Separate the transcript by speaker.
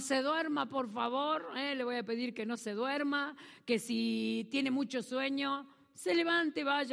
Speaker 1: se duerma, por favor. ¿eh? Le voy a pedir que no se duerma, que si tiene mucho sueño, se levante, vaya